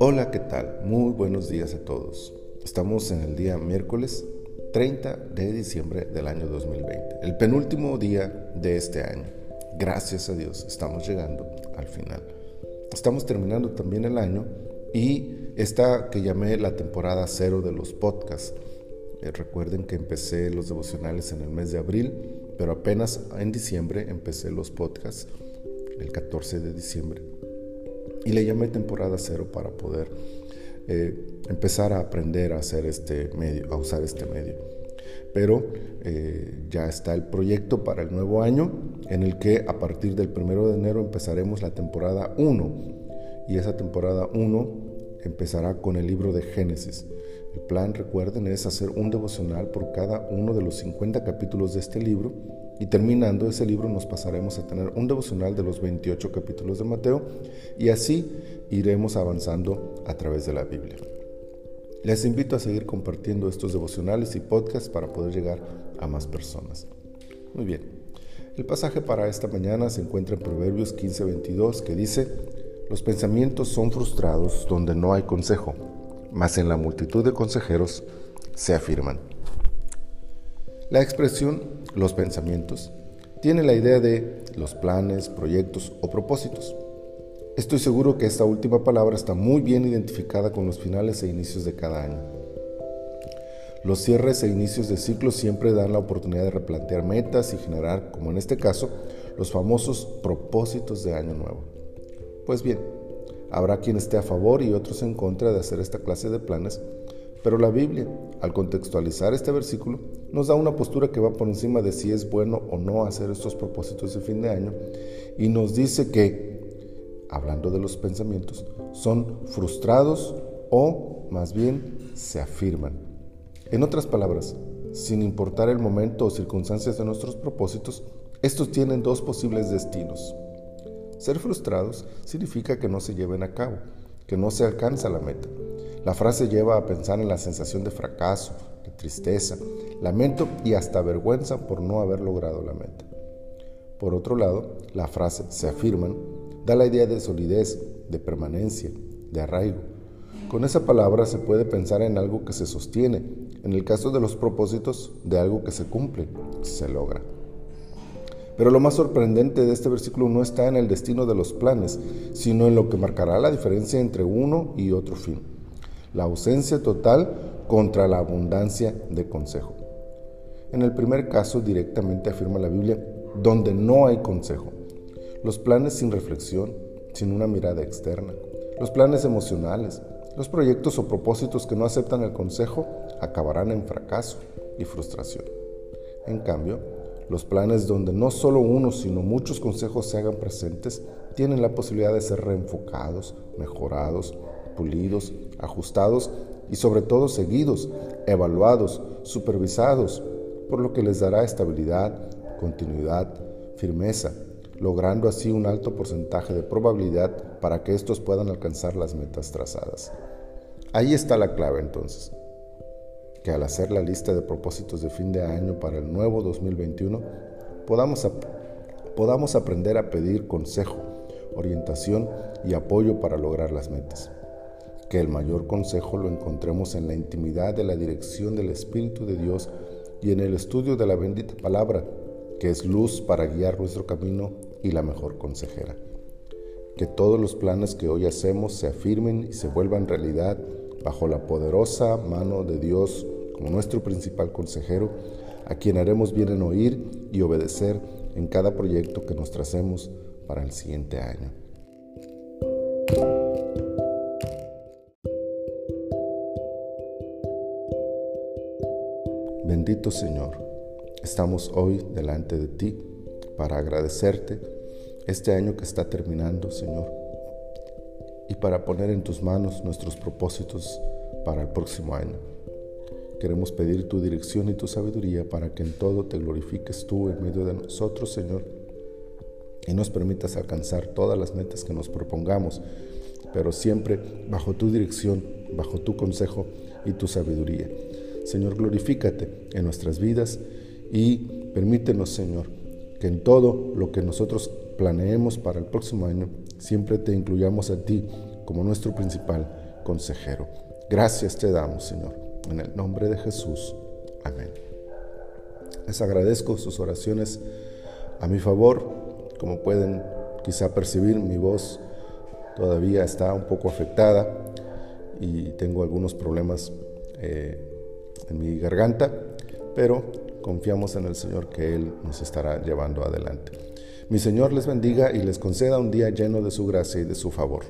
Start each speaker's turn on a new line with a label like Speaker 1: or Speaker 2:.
Speaker 1: Hola, ¿qué tal? Muy buenos días a todos. Estamos en el día miércoles 30 de diciembre del año 2020, el penúltimo día de este año. Gracias a Dios, estamos llegando al final. Estamos terminando también el año y esta que llamé la temporada cero de los podcasts. Eh, recuerden que empecé los devocionales en el mes de abril, pero apenas en diciembre empecé los podcasts, el 14 de diciembre. Y le llamé temporada cero para poder eh, empezar a aprender a hacer este medio, a usar este medio. Pero eh, ya está el proyecto para el nuevo año, en el que a partir del primero de enero empezaremos la temporada 1 y esa temporada 1 empezará con el libro de Génesis. El plan, recuerden, es hacer un devocional por cada uno de los 50 capítulos de este libro y terminando ese libro nos pasaremos a tener un devocional de los 28 capítulos de Mateo y así iremos avanzando a través de la Biblia. Les invito a seguir compartiendo estos devocionales y podcasts para poder llegar a más personas. Muy bien. El pasaje para esta mañana se encuentra en Proverbios 15:22 que dice, los pensamientos son frustrados donde no hay consejo, mas en la multitud de consejeros se afirman. La expresión los pensamientos tiene la idea de los planes, proyectos o propósitos. Estoy seguro que esta última palabra está muy bien identificada con los finales e inicios de cada año. Los cierres e inicios de ciclos siempre dan la oportunidad de replantear metas y generar, como en este caso, los famosos propósitos de año nuevo. Pues bien, habrá quien esté a favor y otros en contra de hacer esta clase de planes, pero la Biblia, al contextualizar este versículo, nos da una postura que va por encima de si es bueno o no hacer estos propósitos de fin de año y nos dice que, hablando de los pensamientos, son frustrados o más bien se afirman. En otras palabras, sin importar el momento o circunstancias de nuestros propósitos, estos tienen dos posibles destinos. Ser frustrados significa que no se lleven a cabo, que no se alcanza la meta. La frase lleva a pensar en la sensación de fracaso, de tristeza, lamento y hasta vergüenza por no haber logrado la meta. Por otro lado, la frase se afirman da la idea de solidez, de permanencia, de arraigo. Con esa palabra se puede pensar en algo que se sostiene, en el caso de los propósitos, de algo que se cumple, se logra. Pero lo más sorprendente de este versículo no está en el destino de los planes, sino en lo que marcará la diferencia entre uno y otro fin. La ausencia total contra la abundancia de consejo. En el primer caso directamente afirma la Biblia, donde no hay consejo. Los planes sin reflexión, sin una mirada externa. Los planes emocionales, los proyectos o propósitos que no aceptan el consejo acabarán en fracaso y frustración. En cambio, los planes donde no solo uno, sino muchos consejos se hagan presentes, tienen la posibilidad de ser reenfocados, mejorados, pulidos, ajustados y sobre todo seguidos, evaluados, supervisados, por lo que les dará estabilidad, continuidad, firmeza, logrando así un alto porcentaje de probabilidad para que estos puedan alcanzar las metas trazadas. Ahí está la clave entonces que al hacer la lista de propósitos de fin de año para el nuevo 2021 podamos, podamos aprender a pedir consejo, orientación y apoyo para lograr las metas. Que el mayor consejo lo encontremos en la intimidad de la dirección del Espíritu de Dios y en el estudio de la bendita palabra, que es luz para guiar nuestro camino y la mejor consejera. Que todos los planes que hoy hacemos se afirmen y se vuelvan realidad bajo la poderosa mano de Dios como nuestro principal consejero, a quien haremos bien en oír y obedecer en cada proyecto que nos tracemos para el siguiente año. Bendito Señor, estamos hoy delante de ti para agradecerte este año que está terminando, Señor y para poner en tus manos nuestros propósitos para el próximo año. Queremos pedir tu dirección y tu sabiduría para que en todo te glorifiques tú en medio de nosotros, Señor, y nos permitas alcanzar todas las metas que nos propongamos, pero siempre bajo tu dirección, bajo tu consejo y tu sabiduría. Señor, glorifícate en nuestras vidas y permítenos, Señor, que en todo lo que nosotros planeemos para el próximo año, siempre te incluyamos a ti como nuestro principal consejero. Gracias te damos, Señor. En el nombre de Jesús. Amén. Les agradezco sus oraciones a mi favor. Como pueden quizá percibir, mi voz todavía está un poco afectada y tengo algunos problemas eh, en mi garganta, pero confiamos en el Señor que Él nos estará llevando adelante. Mi Señor les bendiga y les conceda un día lleno de su gracia y de su favor.